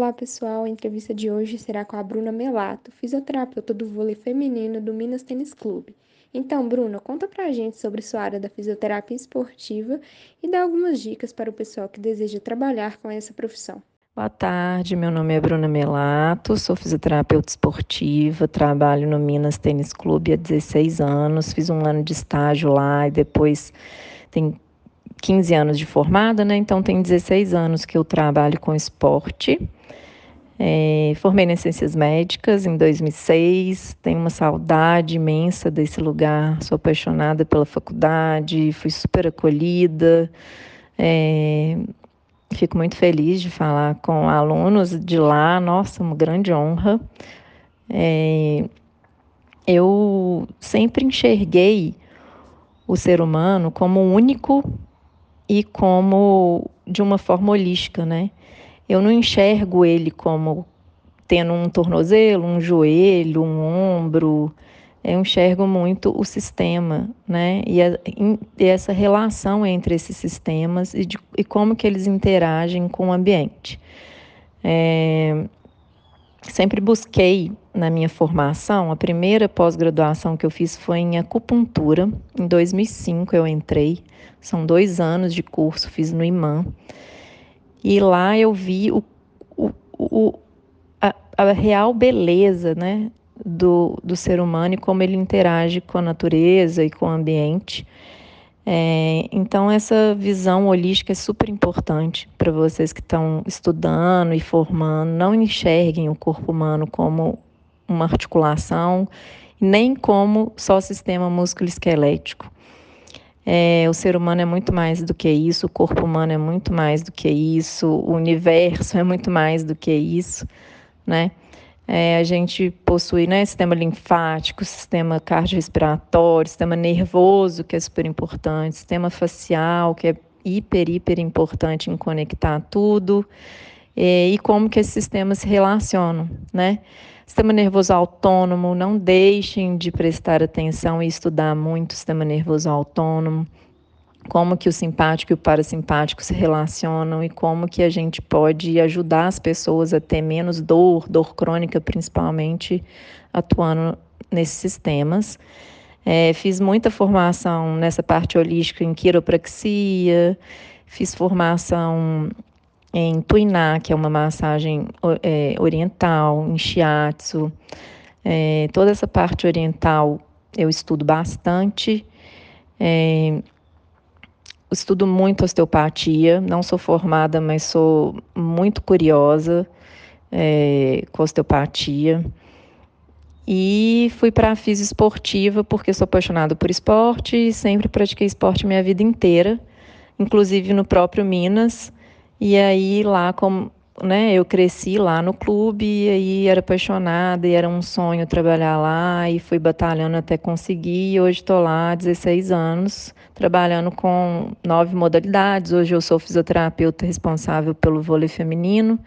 Olá pessoal, a entrevista de hoje será com a Bruna Melato, fisioterapeuta do vôlei feminino do Minas Tênis Clube. Então, Bruna, conta pra gente sobre sua área da fisioterapia esportiva e dá algumas dicas para o pessoal que deseja trabalhar com essa profissão. Boa tarde, meu nome é Bruna Melato, sou fisioterapeuta esportiva, trabalho no Minas Tênis Clube há 16 anos, fiz um ano de estágio lá e depois tem 15 anos de formada, né? Então tem 16 anos que eu trabalho com esporte. É, formei em Ciências Médicas em 2006, tenho uma saudade imensa desse lugar, sou apaixonada pela faculdade, fui super acolhida. É, fico muito feliz de falar com alunos de lá, nossa, uma grande honra. É, eu sempre enxerguei o ser humano como único e como de uma forma holística, né? Eu não enxergo ele como tendo um tornozelo, um joelho, um ombro. Eu enxergo muito o sistema, né? E, a, e essa relação entre esses sistemas e, de, e, como que eles interagem com o ambiente. É, sempre busquei na minha formação, a primeira pós-graduação que eu fiz foi em acupuntura. Em 2005 eu entrei, são dois anos de curso, fiz no IMAN. E lá eu vi o, o, o a, a, real beleza né, do, do ser humano e como ele interage com a natureza e com o ambiente. É, então, essa visão holística é super importante para vocês que estão estudando e formando. Não enxerguem o corpo humano como uma articulação, nem como só sistema músculo-esquelético. É, o ser humano é muito mais do que isso, o corpo humano é muito mais do que isso, o universo é muito mais do que isso, né? É, a gente possui né, sistema linfático, sistema cardiorrespiratório, sistema nervoso, que é super importante, sistema facial, que é hiper, hiper importante em conectar tudo, é, e como que esses sistemas se relacionam, né? Sistema nervoso autônomo, não deixem de prestar atenção e estudar muito o sistema nervoso autônomo, como que o simpático e o parasimpático se relacionam e como que a gente pode ajudar as pessoas a ter menos dor, dor crônica principalmente, atuando nesses sistemas. É, fiz muita formação nessa parte holística em quiropraxia, fiz formação em Tuiná, que é uma massagem é, oriental, em Shiatsu. É, toda essa parte oriental eu estudo bastante. É, estudo muito osteopatia, não sou formada, mas sou muito curiosa é, com osteopatia. E fui para a esportiva porque sou apaixonada por esporte e sempre pratiquei esporte minha vida inteira, inclusive no próprio Minas. E aí lá como né, eu cresci lá no clube e aí era apaixonada e era um sonho trabalhar lá e fui batalhando até conseguir e hoje estou lá há 16 anos trabalhando com nove modalidades. Hoje eu sou fisioterapeuta responsável pelo vôlei feminino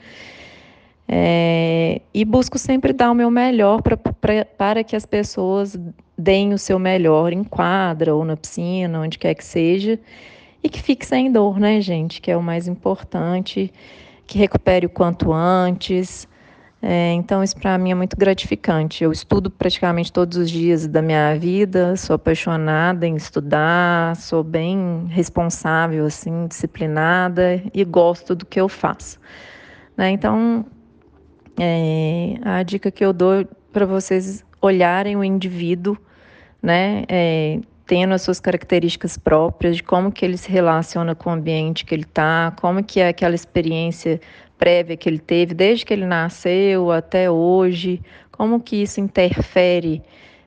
é, e busco sempre dar o meu melhor pra, pra, para que as pessoas deem o seu melhor em quadra ou na piscina, onde quer que seja e que fique sem dor, né, gente? Que é o mais importante, que recupere o quanto antes. É, então, isso para mim é muito gratificante. Eu estudo praticamente todos os dias da minha vida, sou apaixonada em estudar, sou bem responsável, assim, disciplinada e gosto do que eu faço. Né? Então, é, a dica que eu dou para vocês olharem o indivíduo, né? É, tendo as suas características próprias, de como que ele se relaciona com o ambiente que ele está, como que é aquela experiência prévia que ele teve desde que ele nasceu até hoje, como que isso interfere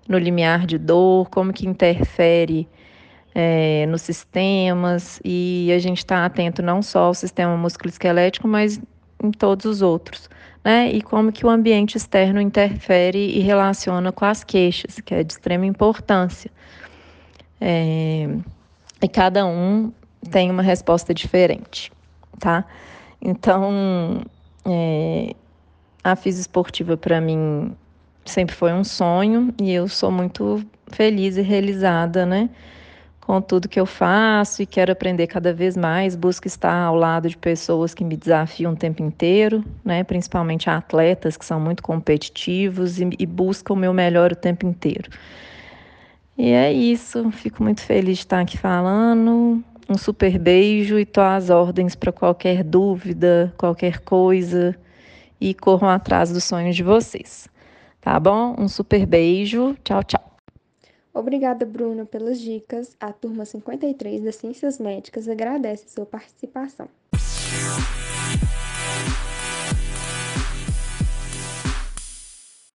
no limiar de dor, como que interfere é, nos sistemas e a gente está atento não só ao sistema musculoesquelético, mas em todos os outros, né? E como que o ambiente externo interfere e relaciona com as queixas, que é de extrema importância. É, e cada um tem uma resposta diferente, tá? Então, é, a física esportiva para mim sempre foi um sonho e eu sou muito feliz e realizada, né? com tudo que eu faço e quero aprender cada vez mais. Busco estar ao lado de pessoas que me desafiam o tempo inteiro, né? principalmente atletas que são muito competitivos e, e buscam o meu melhor o tempo inteiro. E é isso, fico muito feliz de estar aqui falando. Um super beijo e tô às ordens para qualquer dúvida, qualquer coisa e corram atrás dos sonhos de vocês. Tá bom? Um super beijo. Tchau, tchau. Obrigada, Bruna, pelas dicas. A turma 53 das Ciências Médicas agradece sua participação.